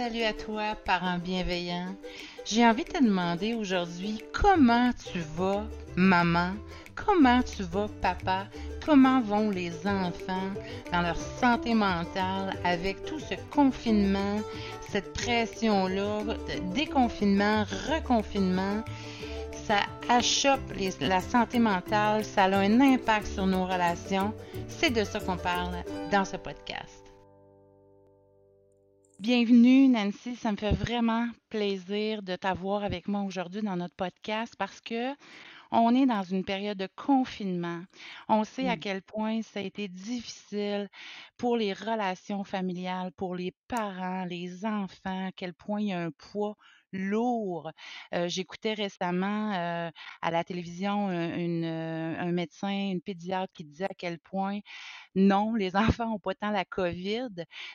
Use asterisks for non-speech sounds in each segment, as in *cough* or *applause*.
Salut à toi, parent bienveillant. J'ai envie de te demander aujourd'hui comment tu vas, maman? Comment tu vas, papa? Comment vont les enfants dans leur santé mentale avec tout ce confinement, cette pression-là, déconfinement, reconfinement? Ça achoppe la santé mentale, ça a un impact sur nos relations. C'est de ça qu'on parle dans ce podcast. Bienvenue Nancy, ça me fait vraiment plaisir de t'avoir avec moi aujourd'hui dans notre podcast parce que on est dans une période de confinement. On sait à quel point ça a été difficile pour les relations familiales, pour les parents, les enfants, à quel point il y a un poids lourd. Euh, J'écoutais récemment euh, à la télévision une, euh, un médecin, une pédiatre qui disait à quel point non, les *laughs* enfants n'ont pas tant la COVID.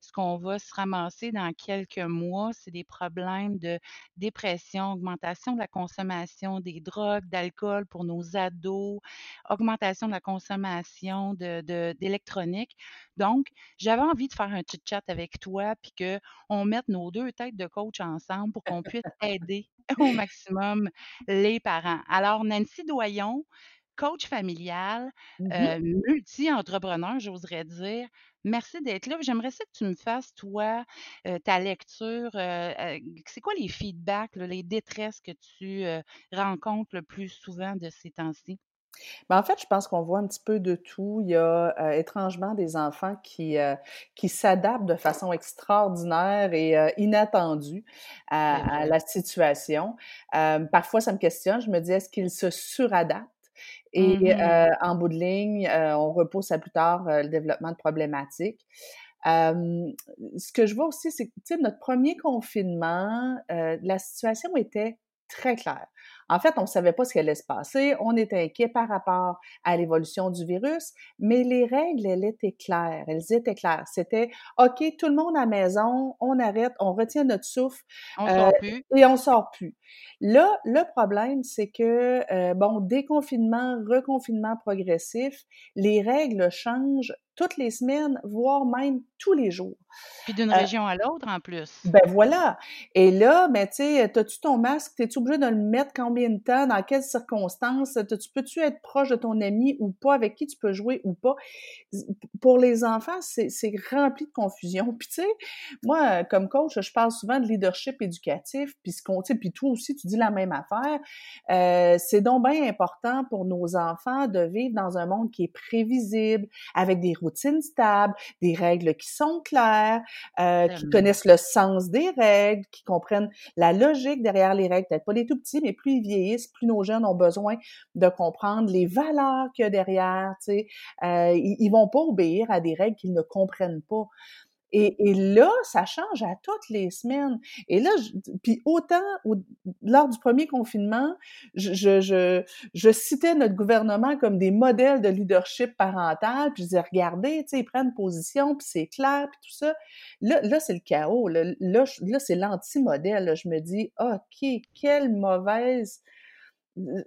Ce qu'on va se ramasser dans quelques mois, c'est des problèmes de dépression, augmentation de la consommation des drogues, d'alcool pour nos ados, augmentation de la consommation de, de- d'électronique. Donc, j'avais envie de faire un chit-chat avec toi, puis qu'on mette nos deux têtes de coach ensemble pour qu'on puisse *laughs* aider au maximum les parents. Alors, Nancy Doyon, coach familial, Mmh mh. euh, multi-entrepreneur, j'oserais dire. Merci d'être là. J'aimerais ça que tu me fasses, toi, euh, ta lecture. euh, c'est quoi les feedbacks, là, les détresses que tu rencontres le plus souvent de ces temps-ci? Ben, en fait, je pense qu'on voit un petit peu de tout. Il y a, étrangement des enfants qui, s'adaptent de façon extraordinaire et inattendue à à la situation. Parfois, ça me questionne. Je me dis: «Est-ce qu'ils se suradaptent?» Et Mhm. heu, en bout de ligne, heu, on repousse à plus tard, heu, le développement de problématiques. Ce que je vois aussi, c'est que, notre premier confinement, la situation était très claire. En fait, on ne savait pas ce qui allait se passer, on était inquiet par rapport à l'évolution du virus, mais les règles, elles étaient claires, elles étaient claires. C'était: «OK, tout le monde à la maison, on arrête, on retient notre souffle, On heu, sort plus. et on sort plus». Là, le problème, c'est que, heu, bon, déconfinement, reconfinement progressif, les règles changent toutes les semaines, voire même tous les jours. Puis d'une Euh, région à l'autre en plus. ben voilà. Et là, ben, tu sais, as-tu ton masque? T'es-tu obligé de le mettre combien de temps? Dans quelles circonstances? Peux-tu être proche de ton ami ou pas? Avec qui tu peux jouer ou pas? Pour les enfants, c'est c'est rempli de confusion. Puis tu sais, moi, comme coach, je parle souvent de leadership éducatif, puis ce qu'on, puis toi aussi, tu dis la même affaire. Euh, c'est donc bien important pour nos enfants de vivre dans un monde qui est prévisible, avec des routines stables, des règles qui sont claires, euh, qui connaissent le sens des règles, qui comprennent la logique derrière les règles. Peut-être pas les tout petits, mais plus ils vieillissent, plus nos jeunes ont besoin de comprendre les valeurs qu'il y a derrière. Tu sais, euh, ils, ils vont pas obéir à des règles qu'ils ne comprennent pas. Et, et, là, ça change à toutes les semaines. Et là, puis autant au, lors du premier confinement, je, je, je, citais notre gouvernement comme des modèles de leadership parental, puis je disais, regardez, ils prennent position, puis c'est clair, puis tout ça. Là, là c'est le chaos. Là, là, là c'est l'anti-modèle. Je me dis, OK, quelle mauvaise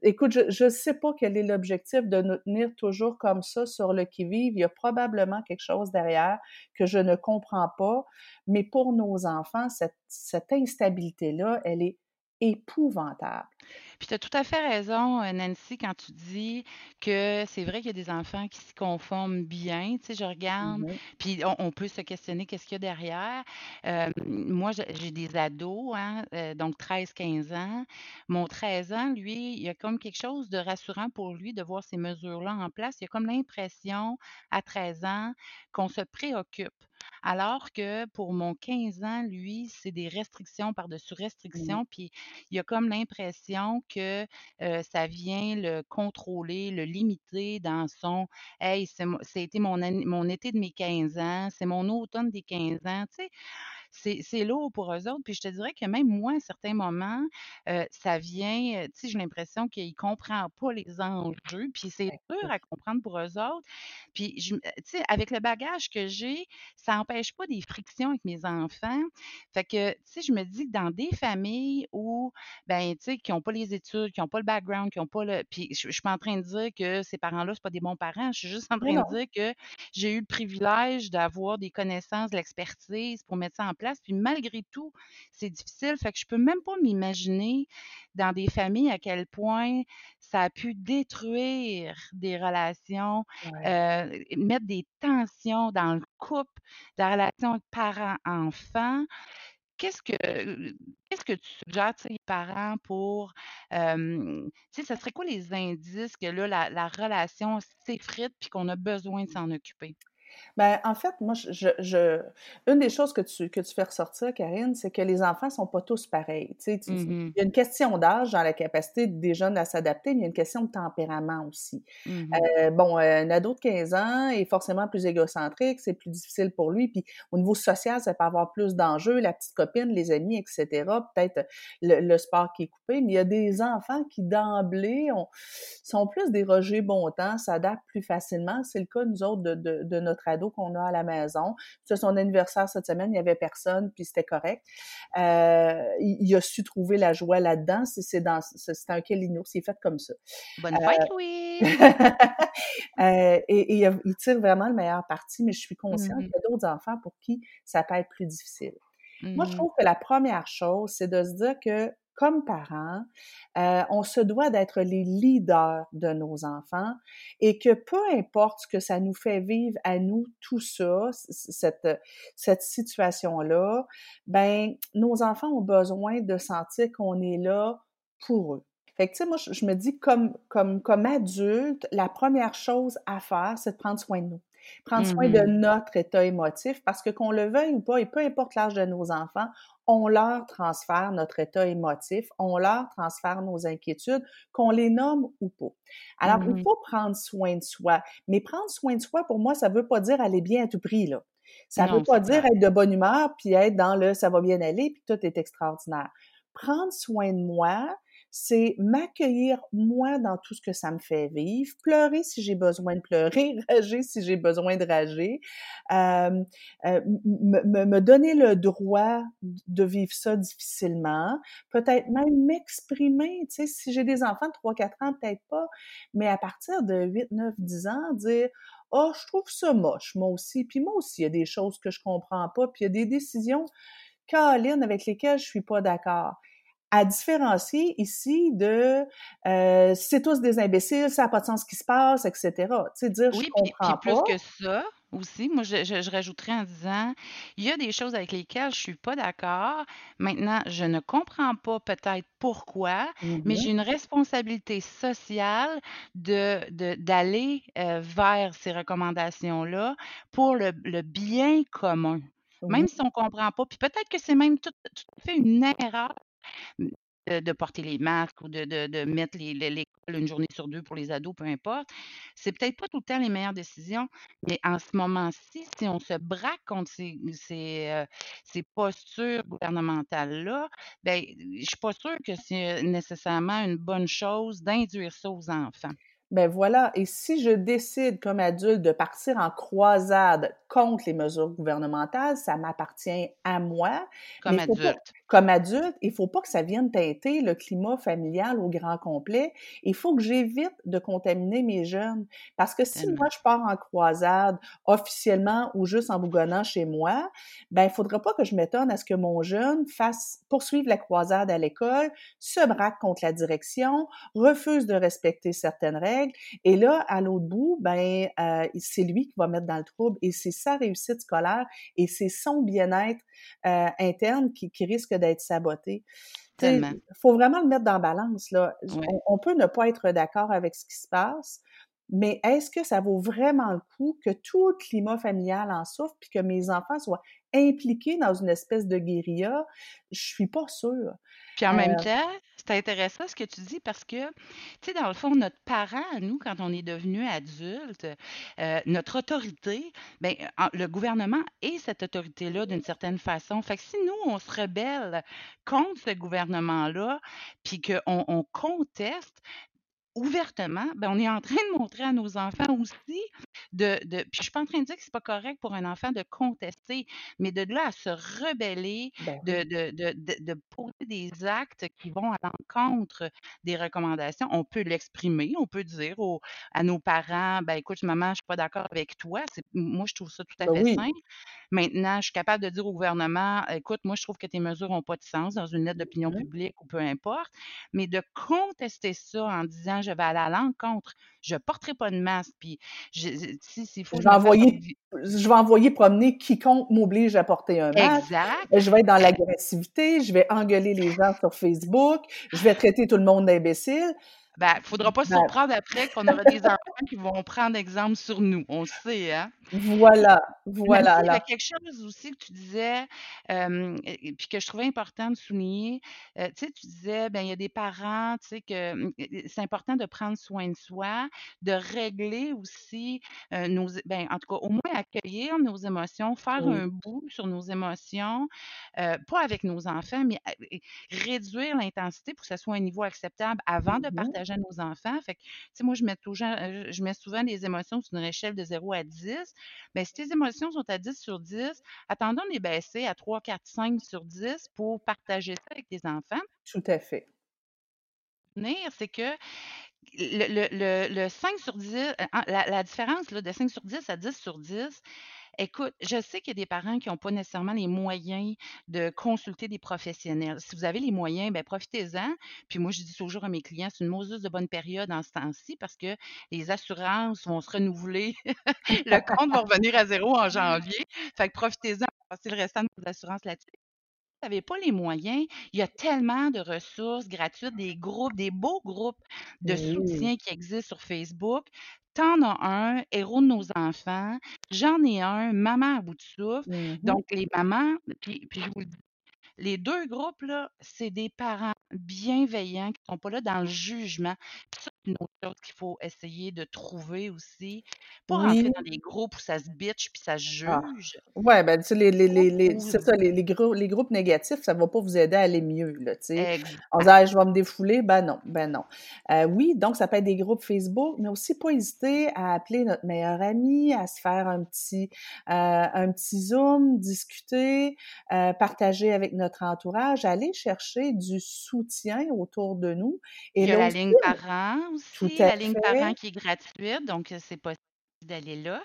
Écoute, je ne sais pas quel est l'objectif de nous tenir toujours comme ça sur le qui-vive. Il y a probablement quelque chose derrière que je ne comprends pas. Mais pour nos enfants, cette, cette instabilité-là, elle est épouvantable. Puis tu as tout à fait raison, euh, Nancy, quand tu dis que c'est vrai qu'il y a des enfants qui s'y conforment bien. Tu sais, je regarde, puis on, on peut se questionner qu'est-ce qu'il y a derrière. Euh, moi, j'ai j'ai des ados, hein, euh, donc 13-15 ans. Mon 13 ans, lui, il y a comme quelque chose de rassurant pour lui de voir ces mesures-là en place. Il y a comme l'impression, à 13 ans, qu'on se préoccupe. Alors que pour mon 15 ans, lui, c'est des restrictions par-dessus restrictions, puis il a comme l'impression que euh, ça vient le contrôler, le limiter dans son Hey, c'était mon, mon été de mes 15 ans, c'est mon automne des 15 ans. Tu sais, c'est lourd pour eux autres. Puis je te dirais que même moi, à certains moments, euh, ça vient, euh, tu sais, j'ai l'impression qu'ils ne comprennent pas les enjeux. Puis c'est dur à comprendre pour eux autres. Puis, me- tu sais, avec le bagage que j'ai, ça n'empêche pas des frictions avec mes enfants. Fait que, tu sais, je me dis que dans des familles où, ben, tu sais, qui n'ont pas les études, qui n'ont pas le background, qui n'ont pas le. Puis, je, je suis pas en train de dire que ces parents-là, c'est pas des bons parents. Je suis juste en Non, train de dire que j'ai eu le privilège d'avoir des connaissances, de l'expertise pour mettre ça en place place. Puis malgré tout, c'est difficile. Fait que je peux même pas m'imaginer dans des familles à quel point ça a pu détruire des relations, euh, mettre des tensions dans le couple, dans la relation parents-enfants. Qu'est-ce que qu'est-ce que tu suggères, tu sais, parents pour, euh, tu sais, ça serait quoi les indices que là, la, la relation s'effrite puis qu'on a besoin de s'en occuper? Ben, en fait, moi, je, je, une des choses que tu, que tu fais ressortir, Karine, c'est que les enfants sont pas tous pareils. Tu sais, mmh Il y a une question d'âge dans la capacité des jeunes à s'adapter, mais il y a une question de tempérament aussi. Mmh euh, bon, un ado de 15 ans est forcément plus égocentrique, c'est plus difficile pour lui, puis au niveau social, ça peut avoir plus d'enjeux, la petite copine, les amis, etc., peut-être le, sport qui est coupé, mais il y a des enfants qui, d'emblée, sont plus des Roger Bontemps, s'adaptent plus facilement. C'est le cas, nous autres, de, de, de notre ado qu'on a à la maison. C'est son anniversaire cette semaine, il n'y avait personne, puis c'était correct. Euh, il, a su trouver la joie là-dedans. C'est dans, c'est un Kelino, c'est fait comme ça. Bonne fête, euh, oui! *laughs* euh, et, il, tire vraiment le meilleur parti, mais je suis consciente mm-hmm. qu'il y a d'autres enfants pour qui ça peut être plus difficile. Moi, je mm-hmm. trouve que la première chose, c'est de se dire que comme parents, euh, on se doit d'être les leaders de nos enfants et que peu importe ce que ça nous fait vivre à nous, tout ça, cette, cette situation-là, ben, nos enfants ont besoin de sentir qu'on est là pour eux. Fait que, tu sais, moi, je, me dis, comme, comme, comme adulte, la première chose à faire, c'est de prendre soin de nous prendre soin de mmh notre état émotif parce que qu'on le veuille ou pas, et peu importe l'âge de nos enfants, on leur transfère notre état émotif, on leur transfère nos inquiétudes, qu'on les nomme ou pas. Alors, il mmh faut prendre soin de soi. Mais prendre soin de soi, pour moi, ça veut pas dire aller bien à tout prix, là. Ça ne veut pas dire être de bonne humeur, puis être dans le ça va bien aller, puis tout est extraordinaire. Prendre soin de moi, c'est m'accueillir moi dans tout ce que ça me fait vivre, pleurer si j'ai besoin de pleurer, *laughs* rager si j'ai besoin de rager, euh, me, donner le droit de vivre ça difficilement, peut-être même m'exprimer, tu sais, si j'ai des enfants de 3-4 ans, peut-être pas, mais à partir de 8, 9, 10 ans, dire oh, je trouve ça moche, moi aussi. Puis moi aussi, il y a des choses que je comprends pas. Puis il y a des décisions, Caroline, avec lesquelles je suis pas d'accord à différencier ici de euh, c'est tous des imbéciles, ça n'a pas de sens ce qui se passe, etc. Tu sais, dire oui, je comprends puis, plus que ça aussi, moi je, je, rajouterais en disant il y a des choses avec lesquelles je suis pas d'accord. Maintenant, je ne comprends pas peut-être pourquoi, mais j'ai mm-hmm. une responsabilité sociale de d'aller euh, vers ces recommandations-là pour le, le bien commun. Même si on ne comprend pas, puis peut-être que c'est même tout, tout à fait une erreur de, porter les masques ou de, de, mettre les, l'école une journée sur deux pour les ados, peu importe. C'est peut-être pas tout le temps les meilleures décisions, mais en ce moment-ci, si on se braque contre ces, ces, euh, ces postures gouvernementales-là, ben, je suis pas sûre que c'est nécessairement une bonne chose d'induire ça aux enfants. Ben voilà, et si je décide comme adulte de partir en croisade contre les mesures gouvernementales, ça m'appartient à moi. Comme adulte. Comme adulte, il faut pas que ça vienne teinter le climat familial au grand complet. Il faut que j'évite de contaminer mes jeunes. Parce que si moi je pars en croisade officiellement ou juste en bougonnant chez moi, ben il faudra pas que je m'étonne à ce que mon jeune fasse poursuivre la croisade à l'école, se braque contre la direction, refuse de respecter certaines règles et là, à l'autre bout, ben, euh, c'est lui qui va mettre dans le trouble et c'est sa réussite scolaire et c'est son bien-être euh, interne qui, risque d'être saboté. Il faut vraiment le mettre dans balance. Là. On, peut ne pas être d'accord avec ce qui se passe, mais est-ce que ça vaut vraiment le coup que tout le climat familial en souffre puis que mes enfants soient impliqués dans une espèce de guérilla? Je suis pas sûre. Puis en même euh temps, c'est intéressant ce que tu dis parce que, tu sais, dans le fond, notre parent, nous, quand on est devenu adulte, euh, notre autorité, ben, le gouvernement est cette autorité-là d'une certaine façon. Fait que si nous, on se rebelle contre ce gouvernement-là, puis qu'on on conteste, ouvertement, ben, on est en train de montrer à nos enfants aussi de, de puis je suis pas en train de dire que c'est pas correct pour un enfant de contester, mais de là à se rebeller, Ben de, oui. de, de, de, de poser des actes qui vont à l'encontre des recommandations, on peut l'exprimer, on peut dire aux, à nos parents, ben écoute, maman, je suis pas d'accord avec toi. Moi, je trouve ça tout à Ben fait oui. simple. Maintenant, je suis capable de dire au gouvernement, écoute, moi, je trouve que tes mesures n'ont pas de sens dans une lettre d'opinion Mmh publique ou peu importe, mais de contester ça en disant, je vais aller à l'encontre, je porterai pas de masque, puis je- si s'il faut, Je je vais me fasse envoyer je vais envoyer promener quiconque m'oblige à porter un masque. Exact. Je vais être dans l'agressivité, je vais engueuler les gens sur Facebook, je vais traiter tout le monde d'imbécile. Ben, faudra pas se surprendre après qu'on aura des enfants qui vont prendre exemple sur nous. On le sait, hein? voilà, *laughs* voilà. il y Alors, quelque chose aussi que tu disais, et puis que je trouvais important de souligner. Tu sais, tu disais, ben, il y a des parents, tu sais, que, mmh, c'est important de prendre soin de soi, de régler aussi, nos ben, en tout cas, au moins accueillir nos émotions, faire oui. un bout sur nos émotions, pas avec nos enfants, mais a réduire l'intensité pour que ça soit un niveau acceptable avant de Mmh à nos enfants. Fait que, tu sais, moi, je mets toujours, heu, je mets souvent les émotions sur une échelle de 0 à 10. Ben, si tes émotions sont à 10 sur 10, attendons de les baisser à 3, 4, 5 sur 10 pour partager ça avec tes enfants. Tout à fait. C'est que le, le, le, le 5 sur 10, euh, en- la, la différence là, de 5 sur 10 à 10 sur 10, écoute, je sais qu'il y a des parents qui n'ont pas nécessairement les moyens de consulter des professionnels. Si vous avez les moyens, ben profitez-en. Puis moi, je dis toujours à mes clients, c'est une Moses de bonne période en ce temps-ci parce que les assurances vont se renouveler. *laughs* le compte va revenir à zéro en janvier. Fait que profitez-en pour passer le restant de vos assurances là-dessus vous n'avez pas les moyens, il y a tellement de ressources gratuites, des groupes, des beaux groupes de soutien qui existent sur Facebook. T'en as un, Héros de nos enfants. J'en ai un, Maman à bout de souffle. Mmh Donc, les mamans, puis, puis je vous le dis, les deux groupes, là, c'est des parents bienveillants qui ne sont pas là dans le jugement. Ça, une autre chose qu'il faut essayer de trouver aussi. Pas Oui. rentrer dans des groupes où ça se bitch puis ça se Ah. juge. Ouais, ben, tu sais, les, les, les, les- c'est ça, les, les, les groupes négatifs, ça va pas vous aider à aller mieux, là, tu sais. On dit, Ah, je vais me défouler, ben non, ben non. Euh, oui, donc ça peut être des groupes Facebook, mais aussi pas hésiter à appeler notre meilleur ami, à se faire un petit, euh, un petit Zoom, discuter, euh, partager avec notre entourage, aller chercher du soutien autour de nous. Et Il y a là la ligne parents aussi, la ligne fait, parents qui est gratuite, donc c'est possible d'aller là.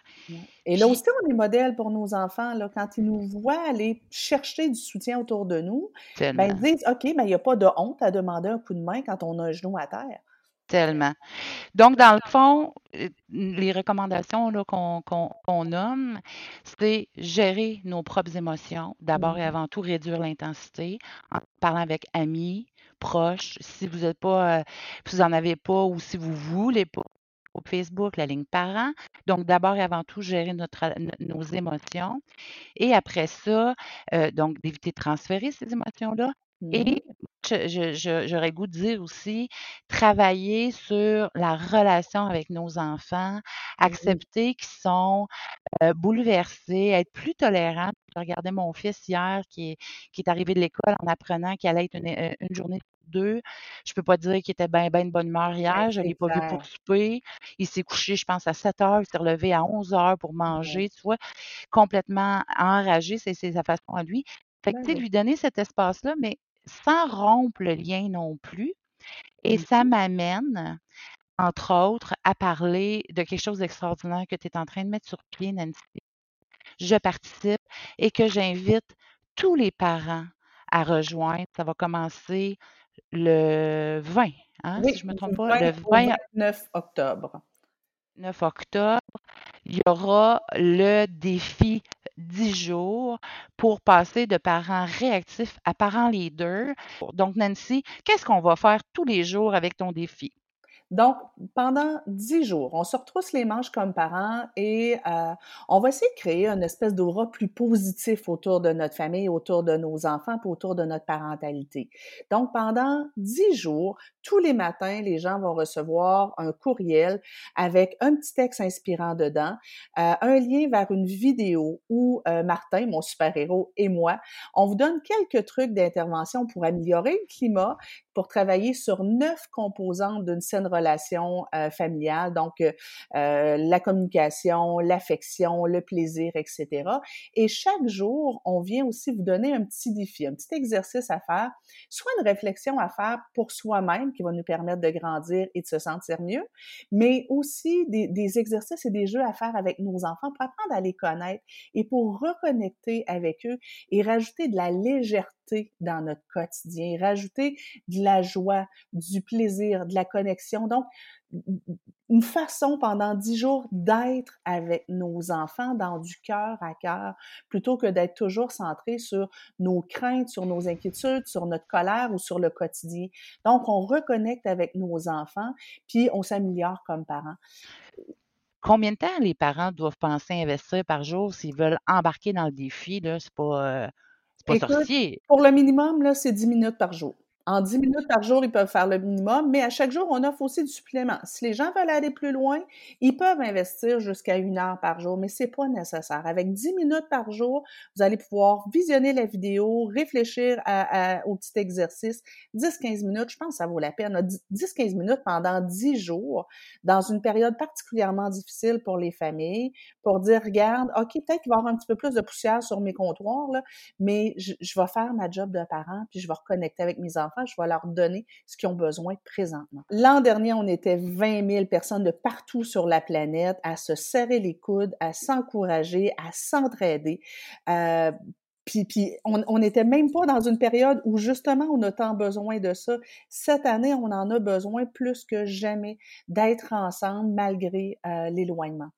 Et là Puis aussi, on est modèle pour nos enfants. Là, quand ils nous voient aller chercher du soutien autour de nous, ben, ils disent OK, ben, il n'y a pas de honte à demander un coup de main quand on a un genou à terre. tellement. Donc dans le fond, heu, les recommandations là qu'on qu'on qu'on nomme, c'est gérer nos propres émotions. D'abord et Mmh. avant tout, réduire l'intensité en parlant avec amis, proches. Si vous êtes pas, heu, si vous en avez pas ou si vous voulez pas, au Facebook, la ligne parents. Donc d'abord et avant tout, gérer notre no nos émotions. Et après ça, heu, donc d'éviter de transférer ces émotions-là Mmh et je je je j'aurais goût de dire aussi, travailler sur la relation avec nos enfants, accepter qu'ils sont, heu, bouleversés, être plus tolérants. Je regardais mon fils hier qui est qui est arrivé de l'école en apprenant qu'il allait être une, heu, une journée 2. Je peux pas dire qu'il était ben, ben de bonne humeur hier, je c'est l'ai pas vu pour souper. Il s'est couché, je pense, à 7:00, il s'est relevé à 11:00 pour Ouais. manger, tu vois? Complètement enragé, c'est c'est sa façon à lui. Fait que, Ben tu sais, lui donner cet espace-là, mais sans rompre le lien non plus. Et ça Mmh m'amène, entre autres, à parler de quelque chose d'extraordinaire que tu es en train de mettre sur pied, Nancy. Je participe et que j'invite tous les parents à rejoindre. Ça va commencer le 20, hein, si je me trompe pas, 20 le au 20 29 octobre. 9 octobre. Il y aura le défi 10 jours pour passer de parents réactifs à parents leaders. Donc, Nancy, qu'est-ce qu'on va faire tous les jours avec ton défi? Donc, pendant 10 jours, on se retrousse les manches comme parents et euh, on va essayer de créer une espèce d'aura plus positif autour de notre famille, autour de nos enfants, puis autour de notre parentalité. Donc, pendant 10 jours, tous les matins, les gens vont recevoir un courriel avec un petit texte inspirant dedans, euh, un lien vers une vidéo où euh, Martin, mon super-héros, et moi, on vous donne quelques trucs d'intervention pour améliorer le climat, pour travailler sur neuf composantes d'une saine relation euh, familiale, donc euh, la communication, l'affection, le plaisir, etc. Et chaque jour, on vient aussi vous donner un petit défi, un petit exercice à faire, soit une réflexion à faire pour soi-même qui va nous permettre de grandir et de se sentir mieux, mais aussi des, des exercices et des jeux à faire avec nos enfants pour apprendre à les connaître et pour reconnecter avec eux et rajouter de la légèreté dans notre quotidien, rajouter de la joie, du plaisir, de la connexion. Donc, une façon pendant dix jours d'être avec nos enfants dans du cœur à cœur, plutôt que d'être toujours centré sur nos craintes, sur nos inquiétudes, sur notre colère ou sur le quotidien. Donc, on reconnecte avec nos enfants, puis on s'améliore comme parents. Combien de temps les parents doivent penser investir par jour s'ils veulent embarquer dans le défi? Là, c'est pas, euh, pas sorcier. Pour le minimum, là, c'est 10 minutes par jour. En 10 minutes par jour, ils peuvent faire le minimum, mais à chaque jour, on offre aussi du supplément. Si les gens veulent aller plus loin, ils peuvent investir jusqu'à une heure par jour, mais c'est pas nécessaire. Avec 10 minutes par jour, vous allez pouvoir visionner la vidéo, réfléchir au petit exercice. 10-15 minutes, je pense que ça vaut la peine. 10-15 minutes pendant 10 jours, dans une période particulièrement difficile pour les familles, pour dire, regarde, OK, peut-être qu'il va y avoir un petit peu plus de poussière sur mes comptoirs, mais je vais faire ma job de parent, puis je vais reconnecter avec mes enfants je vais leur donner ce qu'ils ont besoin présentement. L'an dernier, on était 20 000 personnes de partout sur la planète à se serrer les coudes, à s'encourager, à s'entraider. Euh, puis, puis on n'était même pas dans une période où justement on a tant besoin de ça. Cette année, on en a besoin plus que jamais d'être ensemble malgré euh, l'éloignement.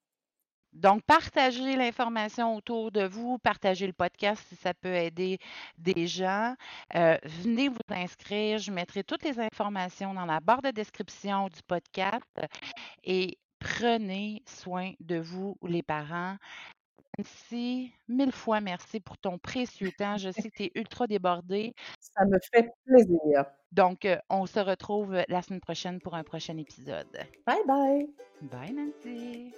Donc, partagez l'information autour de vous, partagez le podcast si ça peut aider des gens. Euh, venez vous inscrire. Je mettrai toutes les informations dans la barre de description du podcast et prenez soin de vous, les parents. Merci, mille fois merci pour ton précieux temps. Je sais que tu es ultra débordé. Ça me fait plaisir. Donc, euh, on se retrouve la semaine prochaine pour un prochain épisode. Bye bye. Bye, Nancy.